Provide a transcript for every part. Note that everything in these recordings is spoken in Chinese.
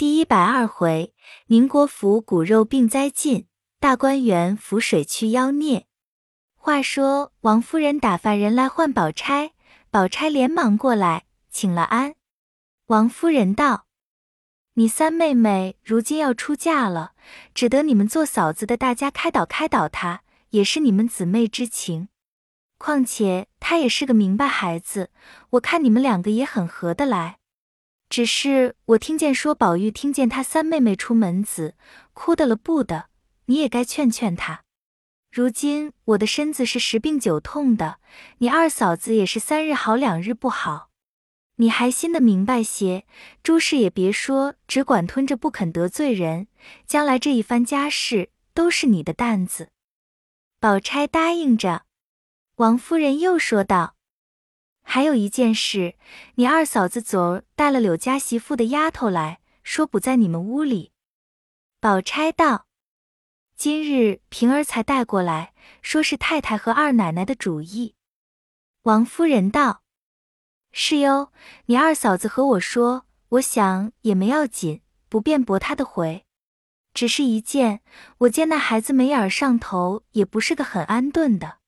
第一百二回，宁国府骨肉病灾尽，大观园浮水去妖孽。话说王夫人打发人来唤宝钗，宝钗连忙过来请了安。王夫人道：“你三妹妹如今要出嫁了，只得你们做嫂子的大家开导开导她，也是你们姊妹之情。况且她也是个明白孩子，我看你们两个也很合得来。”只是我听见说宝玉听见他三妹妹出门子，哭的了不得，你也该劝劝他。如今我的身子是十病九痛的，你二嫂子也是三日好两日不好，你还心的明白些，诸事也别说，只管吞着不肯得罪人，将来这一番家事都是你的担子。宝钗答应着，王夫人又说道。还有一件事，你二嫂子昨儿带了柳家媳妇的丫头来说不在你们屋里。宝钗道：“今日平儿才带过来，说是太太和二奶奶的主意。”王夫人道：“是哟，你二嫂子和我说，我想也没要紧，不便驳她的回。只是一件，我见那孩子眉眼上头也不是个很安顿的，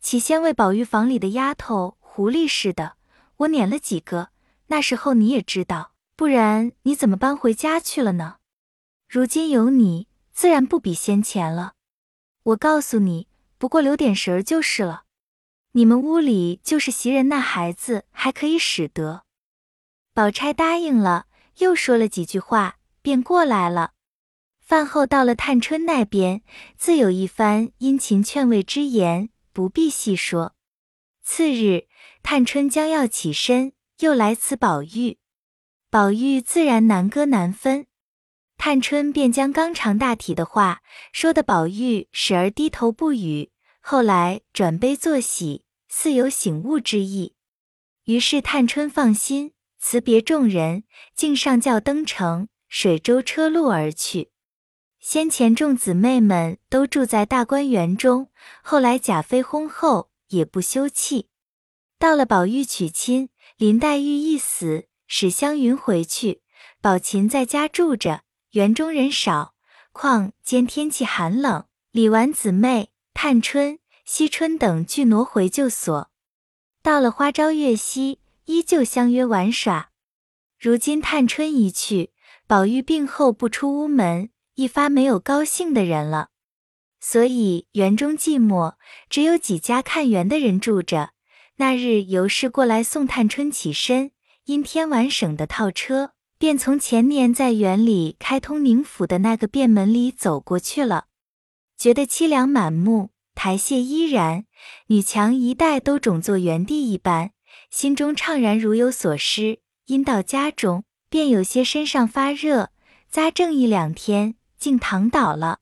起先为宝玉房里的丫头。”狐狸似的，我撵了几个。那时候你也知道，不然你怎么搬回家去了呢？如今有你，自然不比先前了。我告诉你，不过留点神儿就是了。你们屋里就是袭人那孩子，还可以使得。宝钗答应了，又说了几句话，便过来了。饭后到了探春那边，自有一番殷勤劝慰之言，不必细说。次日。探春将要起身，又来辞宝玉，宝玉自然难割难分。探春便将刚长大体的话说的宝玉时而低头不语，后来转悲作喜，似有醒悟之意。于是探春放心，辞别众人，径上轿登城，水舟车路而去。先前众姊妹们都住在大观园中，后来贾妃薨后，也不休憩。到了宝玉娶亲，林黛玉一死，史湘云回去，宝琴在家住着。园中人少，况兼天气寒冷，李纨姊妹、探春、惜春等俱挪回旧所。到了花朝月夕，依旧相约玩耍。如今探春一去，宝玉病后不出屋门，一发没有高兴的人了，所以园中寂寞，只有几家看园的人住着。那日尤氏过来送探春起身，因天晚省的套车，便从前年在园里开通宁府的那个便门里走过去了。觉得凄凉满目，台榭依然，女墙一带都种作原地一般，心中怅然如有所失。因到家中，便有些身上发热，扎正一两天，竟躺倒了。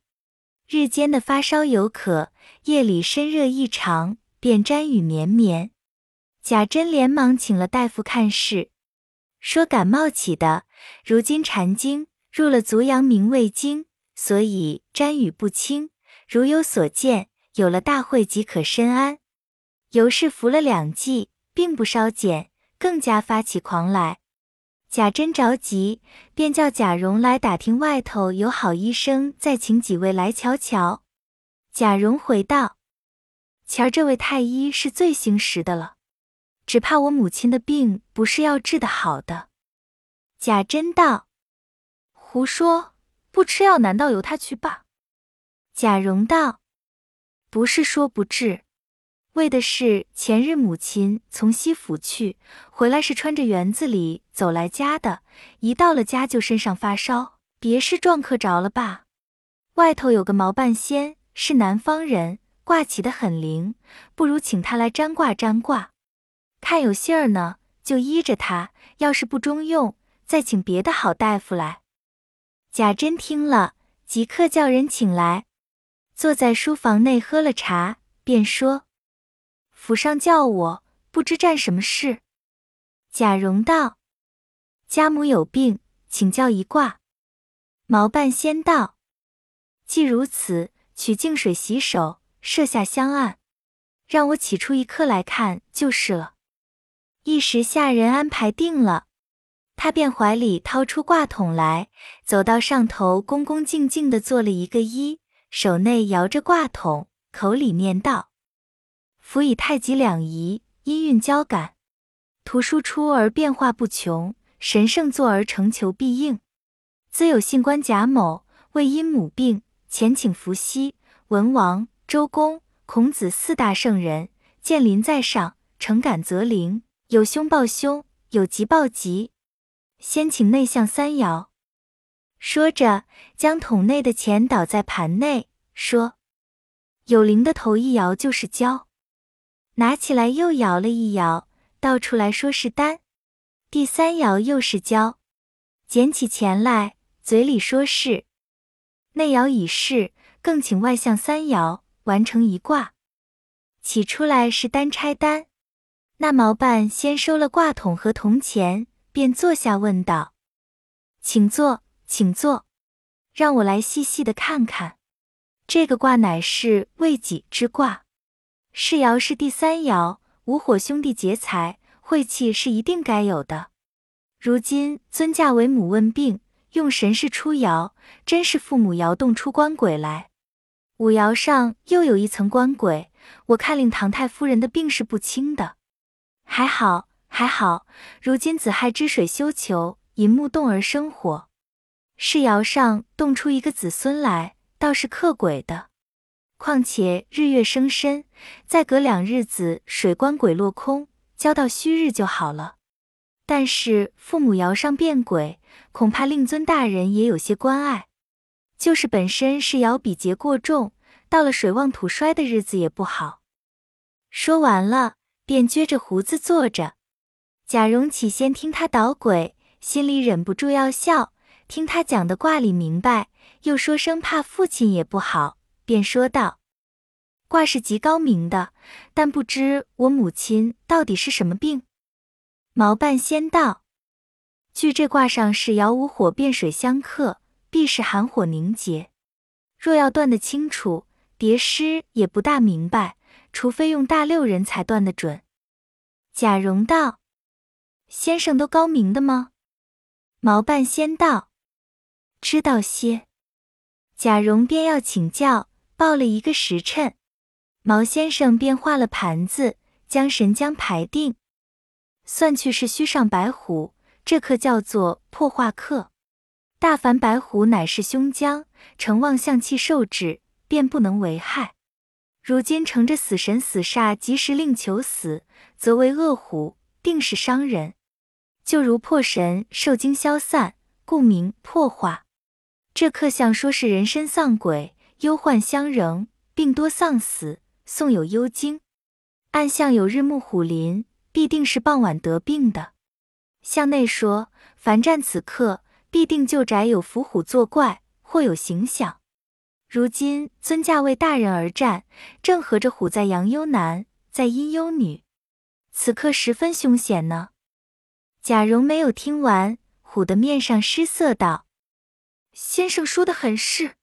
日间的发烧有渴，夜里身热异常，便沾雨绵绵。贾珍连忙请了大夫看事，说感冒起的，如今禅经入了足阳明胃经，所以沾雨不清。如有所见，有了大会即可深安。尤氏服了两剂，并不稍减，更加发起狂来。贾珍着急，便叫贾蓉来打听外头有好医生，再请几位来瞧瞧。贾蓉回道：“前儿这位太医是最兴实的了。”只怕我母亲的病不是要治的好的。贾珍道：“胡说，不吃药难道由他去罢？”贾蓉道：“不是说不治，为的是前日母亲从西府去，回来是穿着园子里走来家的，一到了家就身上发烧，别是撞客着了吧？外头有个毛半仙，是南方人，卦起的很灵，不如请他来占卦占卦。”看有信儿呢，就依着他；要是不中用，再请别的好大夫来。贾珍听了，即刻叫人请来，坐在书房内喝了茶，便说：“府上叫我，不知占什么事。”贾蓉道：“家母有病，请教一卦。”毛半仙道：“既如此，取净水洗手，设下香案，让我起出一刻来看就是了。”一时下人安排定了，他便怀里掏出挂筒来，走到上头，恭恭敬敬地做了一个揖，手内摇着挂筒，口里念道：“辅以太极两仪，音韵交感，图输出而变化不穷，神圣作而成求必应。兹有信官贾某，为因母病，前请伏羲、文王、周公、孔子四大圣人，见临在上，诚感则灵；有凶报凶，有吉报吉。”先请内向三爻，说着，将桶内的钱倒在盘内，说：“有灵的头一摇就是交。”拿起来又摇了一摇，倒出来说是单。第三摇又是交，捡起钱来，嘴里说是。内爻已逝，更请外向三爻，完成一卦。起出来是单拆单。那毛办先收了挂筒和铜钱。便坐下问道：“请坐，请坐，让我来细细的看看。这个卦乃是未己之卦，世爻是第三爻，五火兄弟劫财，晦气是一定该有的。如今尊驾为母问病，用神是出爻，真是父母爻动出官鬼来。五爻上又有一层官鬼，我看令唐太夫人的病是不轻的，还好。”还好，如今子亥之水休囚，银木动而生火，是爻上动出一个子孙来，倒是克鬼的。况且日月生身，再隔两日子水官鬼落空，交到虚日就好了。但是父母爻上变鬼，恐怕令尊大人也有些关爱。就是本身是爻比劫过重，到了水旺土衰的日子也不好。说完了，便撅着胡子坐着。贾蓉起先听他捣鬼，心里忍不住要笑。听他讲的卦里明白，又说生怕父亲也不好，便说道：“卦是极高明的，但不知我母亲到底是什么病。”毛半仙道：“据这卦上是爻无火变水相克，必是寒火凝结。若要断得清楚，叠诗也不大明白，除非用大六人才断得准。”贾蓉道。先生都高明的吗？毛半仙道：“知道些。”贾蓉便要请教，报了一个时辰。毛先生便画了盘子，将神将排定。算去是虚上白虎，这课叫做破化课。大凡白虎乃是凶将，成旺相气受制，便不能为害。如今乘着死神死煞，及时令求死，则为恶虎，定是伤人。就如破神受惊消散，故名破化。这刻象说是人身丧鬼，忧患相仍，病多丧死，送有幽惊。暗象有日暮虎临，必定是傍晚得病的。向内说，凡战此刻，必定旧宅有伏虎作怪，或有形象。如今尊驾为大人而战，正合着虎在阳幽男，在阴幽女，此刻十分凶险呢。贾蓉没有听完，唬得面上失色，道：“先生说的很是，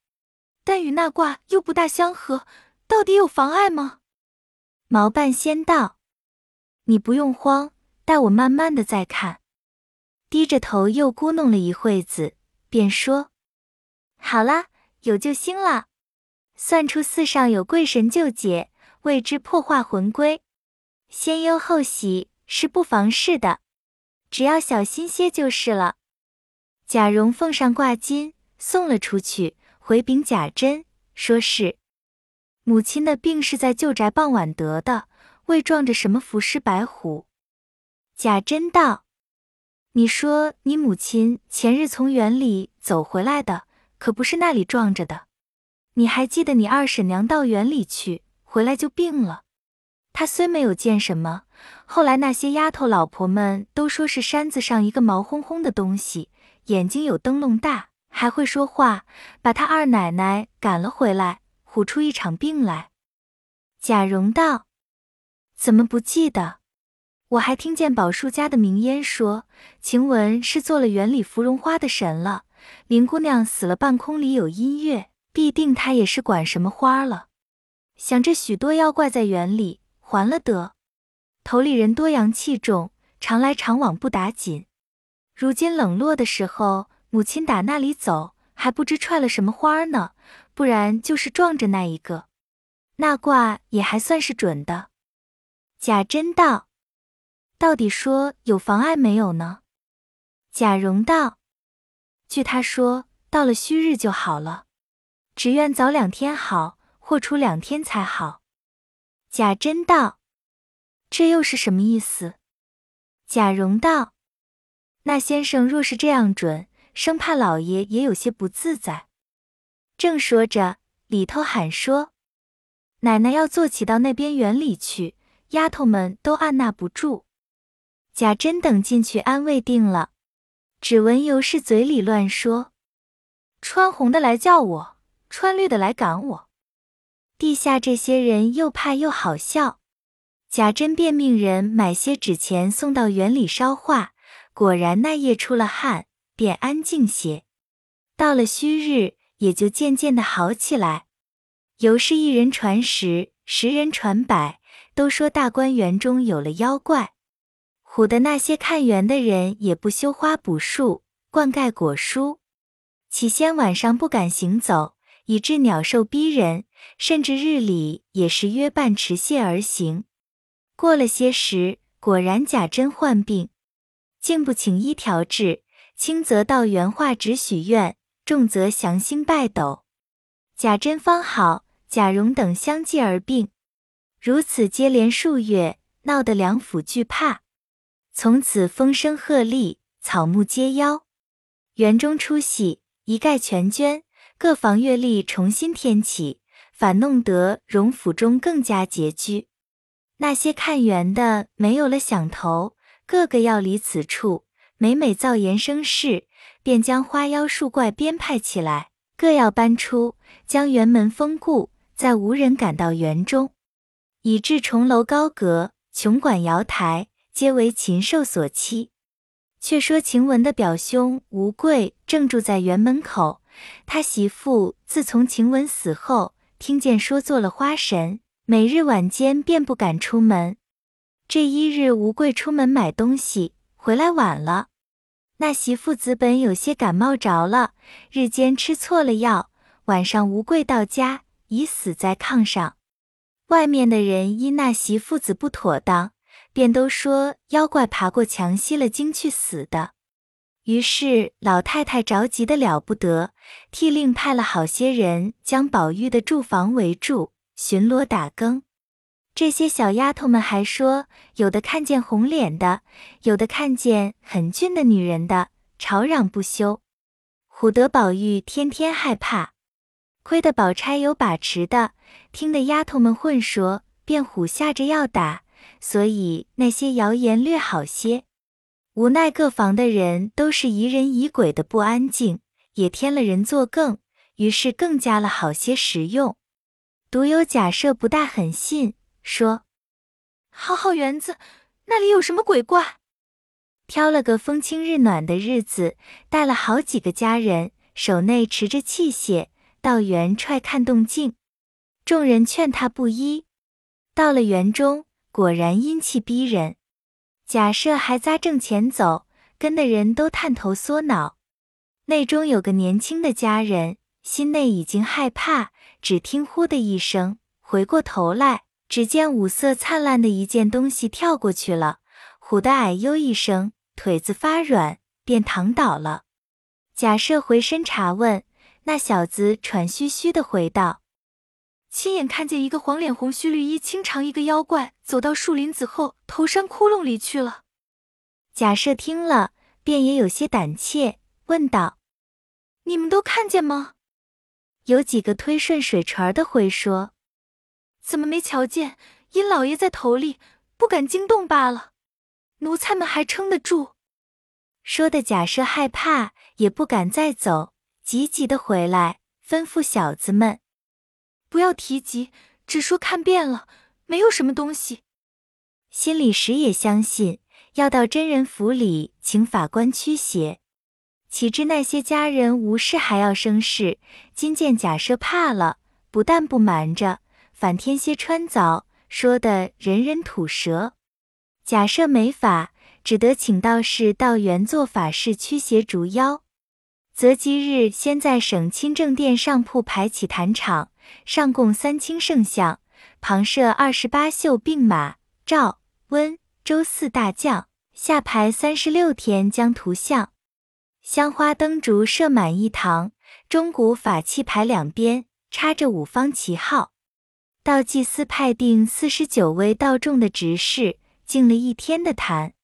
但与那卦又不大相合，到底有妨碍吗？”毛半仙道：“你不用慌，待我慢慢的再看。”低着头又咕哝了一会子，便说：“好啦，有救星了，算出寺上有贵神救解，谓之破化魂归，先忧后喜，是不妨事的。”只要小心些就是了。贾蓉奉上挂金，送了出去，回禀贾珍，说是母亲的病是在旧宅傍晚得的，未撞着什么伏尸白虎。贾珍道：“你说你母亲前日从园里走回来的，可不是那里撞着的？你还记得你二婶娘到园里去，回来就病了。她虽没有见什么。”后来那些丫头老婆们都说是山子上一个毛烘烘的东西，眼睛有灯笼大，还会说话，把她二奶奶赶了回来，唬出一场病来。贾蓉道：“怎么不记得？我还听见宝树家的名烟说，晴雯是做了园里芙蓉花的神了。林姑娘死了，半空里有音乐，必定他也是管什么花了。想着许多妖怪在园里，还了得。”头里人多阳气重，常来常往不打紧。如今冷落的时候，母亲打那里走，还不知踹了什么花呢，不然就是撞着那一个。那卦也还算是准的。贾珍道：“到底说有妨碍没有呢？”贾蓉道：“据他说，到了戌日就好了，只愿早两天好，或出两天才好。”贾珍道：“这又是什么意思？”贾蓉道：“那先生若是这样准，生怕老爷也有些不自在。”正说着，里头喊说：“奶奶要坐起到那边园里去，丫头们都按捺不住。”贾珍等进去安慰定了。只闻尤氏嘴里乱说：“穿红的来叫我，穿绿的来赶我。”地下这些人又怕又好笑。贾珍便命人买些纸钱送到园里烧化，果然那夜出了汗，便安静些。到了戌日，也就渐渐的好起来。尤氏一人传十，十人传百，都说大观园中有了妖怪。唬的那些看园的人也不修花补树，灌溉果蔬。起先晚上不敢行走，以致鸟兽逼人，甚至日里也是约伴持械而行。过了些时，果然贾珍患病，竟不请医调治，轻则到原画只许愿，重则降星拜斗。贾珍方好，贾蓉等相继而病，如此接连数月，闹得两府惧怕。从此风声鹤唳，草木皆妖。园中出戏，一概全捐，各房月例重新添起，反弄得荣府中更加拮据。那些看园的没有了响头，个个要离此处。每每造言生事，便将花妖树怪编排起来，各要搬出，将园门封固，再无人赶到园中，以致重楼高阁、琼馆瑶台。皆为禽兽所欺。却说晴雯的表兄吴贵正住在园门口，他媳妇自从晴雯死后，听见说做了花神，每日晚间便不敢出门。这一日，吴贵出门买东西，回来晚了。那媳妇子本有些感冒着了，日间吃错了药，晚上吴贵到家，已死在炕上。外面的人因那媳妇子不妥当。便都说妖怪爬过墙吸了精去死的，于是老太太着急的了不得，替令派了好些人将宝玉的住房围住，巡逻打更。这些小丫头们还说，有的看见红脸的，有的看见很俊的女人的，吵嚷不休，唬得宝玉天天害怕。亏得宝钗有把持的，听得丫头们混说，便唬吓着要打。所以那些谣言略好些，无奈各房的人都是疑人疑鬼的不安静，也添了人作更，于是更加了好些实用。独有假设不大狠信，说：“好好园子，那里有什么鬼怪？”挑了个风清日暖的日子，带了好几个家人，手内持着器械，到园踹看动静。众人劝他不依，到了园中。果然阴气逼人，假设还扎正前走，跟的人都探头缩脑。内中有个年轻的家人，心内已经害怕，只听呼的一声，回过头来，只见五色灿烂的一件东西跳过去了，唬得哎呦一声，腿子发软，便躺倒了。假设回身查问，那小子喘吁吁的回道。亲眼看见一个黄脸红须绿衣青长一个妖怪走到树林子后头山窟窿里去了。贾赦听了，便也有些胆怯，问道：“你们都看见吗？”有几个推顺水船的回说：“怎么没瞧见？因老爷在头里，不敢惊动罢了。奴才们还撑得住。”说的贾赦害怕，也不敢再走，急急的回来，吩咐小子们。不要提及，只说看遍了，没有什么东西。心里时也相信，要到真人府里请法官驱邪。岂知那些家人无事还要生事，今见假设怕了，不但不瞒着，反添些穿凿，说的人人吐舌。假设没法，只得请道士到原做法事驱邪逐妖。择吉日，先在省亲政殿上铺排起坛场，上供三清圣像，旁设二十八宿并马、赵、温、周四大将，下排三十六天将图像，香花灯烛设满一堂，钟鼓法器排两边，插着五方旗号。道祭司派定四十九位道众的执事，敬了一天的坛。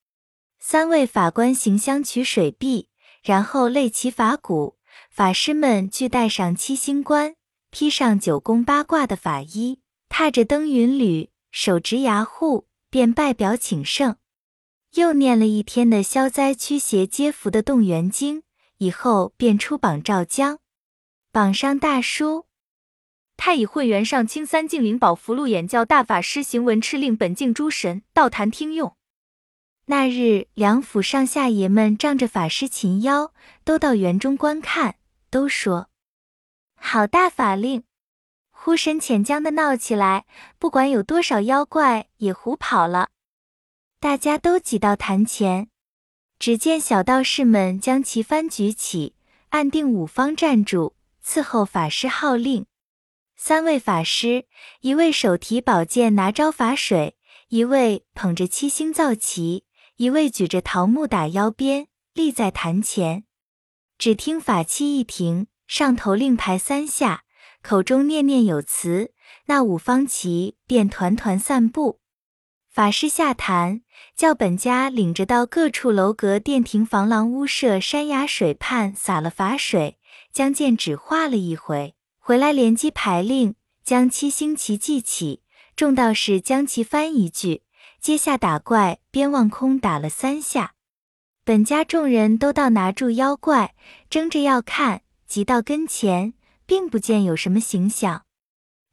三位法官行香取水币。然后擂起法鼓，法师们俱戴上七星冠，披上九宫八卦的法衣，踏着登云履，手执牙护，便拜表请圣。又念了一天的消灾驱邪接福的动员经，以后便出榜召将。榜上大书：太乙会元上清三净灵宝符箓眼教大法师行文敕令本境诸神道坛听用。那日，两府上下爷们仗着法师擒妖，都到园中观看，都说好大法令。呼神遣将的闹起来，不管有多少妖怪，也胡跑了。大家都挤到坛前，只见小道士们将旗幡举起，按定五方站住，伺候法师号令。三位法师，一位手提宝剑拿招法水，一位捧着七星造旗。一位举着桃木打腰鞭，立在坛前。只听法器一停，上头令牌三下，口中念念有词，那五方旗便团团散布。法师下坛，叫本家领着到各处楼阁、殿庭、房廊、屋舍、山崖水畔撒了法水，将剑指画了一回，回来连击牌令，将七星旗记起。众道士将其翻一句。接下打怪，边望空打了三下，本家众人都到拿住妖怪，争着要看。急到跟前，并不见有什么形象。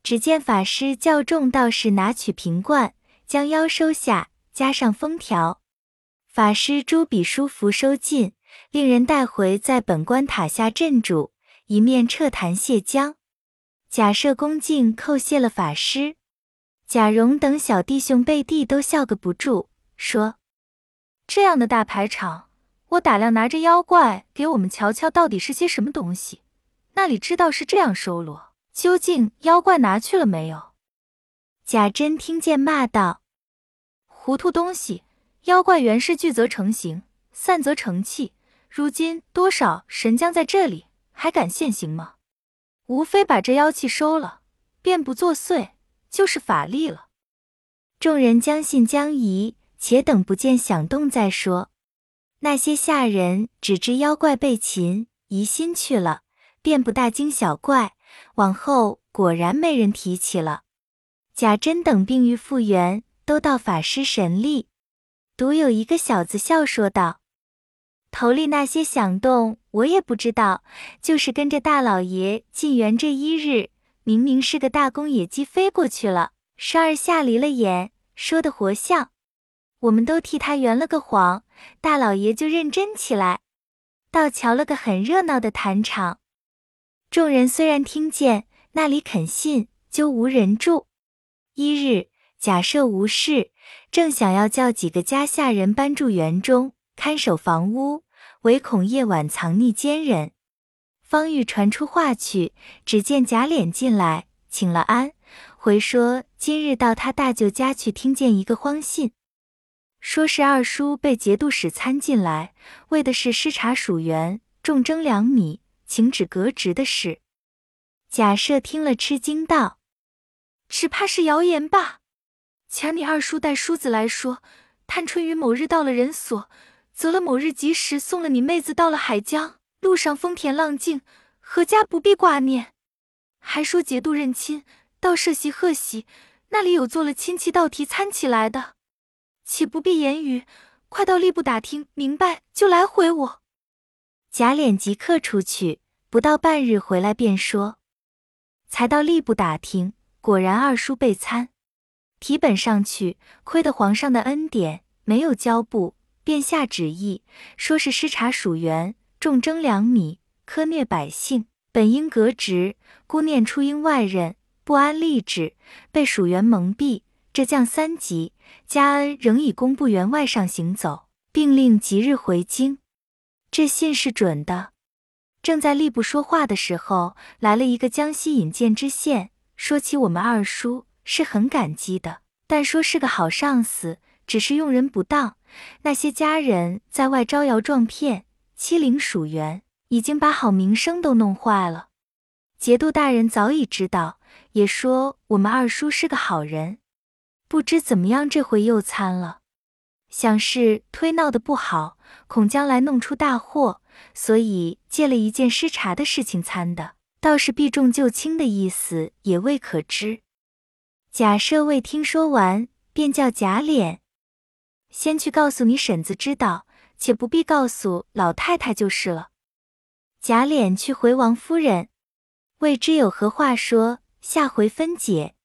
只见法师叫众道士拿取瓶罐，将妖收下，加上封条。法师朱笔书符收尽，令人带回在本关塔下镇住，一面撤坛谢江。假设恭敬叩谢了法师。贾蓉等小弟兄背地都笑个不住，说：“这样的大排场，我打量拿着妖怪给我们瞧瞧，到底是些什么东西？那里知道是这样收罗？究竟妖怪拿去了没有？”贾珍听见，骂道：“糊涂东西！妖怪原是聚则成形，散则成气。如今多少神将在这里，还敢现形吗？无非把这妖气收了，便不作祟。”就是法力了。众人将信将疑，且等不见响动再说。那些下人只知妖怪被擒，疑心去了，便不大惊小怪。往后果然没人提起了。贾珍等病愈复原，都道法师神力。独有一个小子笑说道：“头里那些响动，我也不知道，就是跟着大老爷进园这一日。”明明是个大公野鸡飞过去了，十二吓离了眼，说的活像。我们都替他圆了个谎，大老爷就认真起来，倒瞧了个很热闹的坛场。众人虽然听见，那里肯信，就无人住。一日，假设无事，正想要叫几个家下人搬住园中，看守房屋，唯恐夜晚藏匿奸人。方玉传出话去，只见贾琏进来，请了安，回说今日到他大舅家去，听见一个荒信，说是二叔被节度使参进来，为的是失察属员，重征粮米，请旨革职的事。贾赦听了，吃惊道：“只怕是谣言吧？前你二叔带叔子来说，探春于某日到了人所，择了某日吉时，送了你妹子到了海江。”路上风田浪静，阖家不必挂念。还说节度认亲，到设席贺喜，那里有做了亲戚道题参起来的，岂不必言语？快到吏部打听明白，就来回我。贾琏即刻出去，不到半日回来，便说：才到吏部打听，果然二叔被参，提本上去，亏得皇上的恩典，没有交部，便下旨意，说是失察属员。重征粮米，苛虐百姓，本应革职，孤念出因外任，不安吏治，被属员蒙蔽。这降三级，加恩仍以工部员外上行走，并令即日回京。这信是准的。正在吏部说话的时候，来了一个江西引荐知县，说起我们二叔是很感激的，但说是个好上司，只是用人不当，那些家人在外招摇撞骗，欺凌属员，已经把好名声都弄坏了。节度大人早已知道，也说我们二叔是个好人，不知怎么样这回又参了，想是推闹的不好，恐将来弄出大祸。所以借了一件失察的事情参的，倒是避重就轻的意思也未可知。贾赦未听说完，便叫贾琏先去告诉你婶子知道，且不必告诉老太太就是了。贾琏去回王夫人，未知有何话说，下回分解。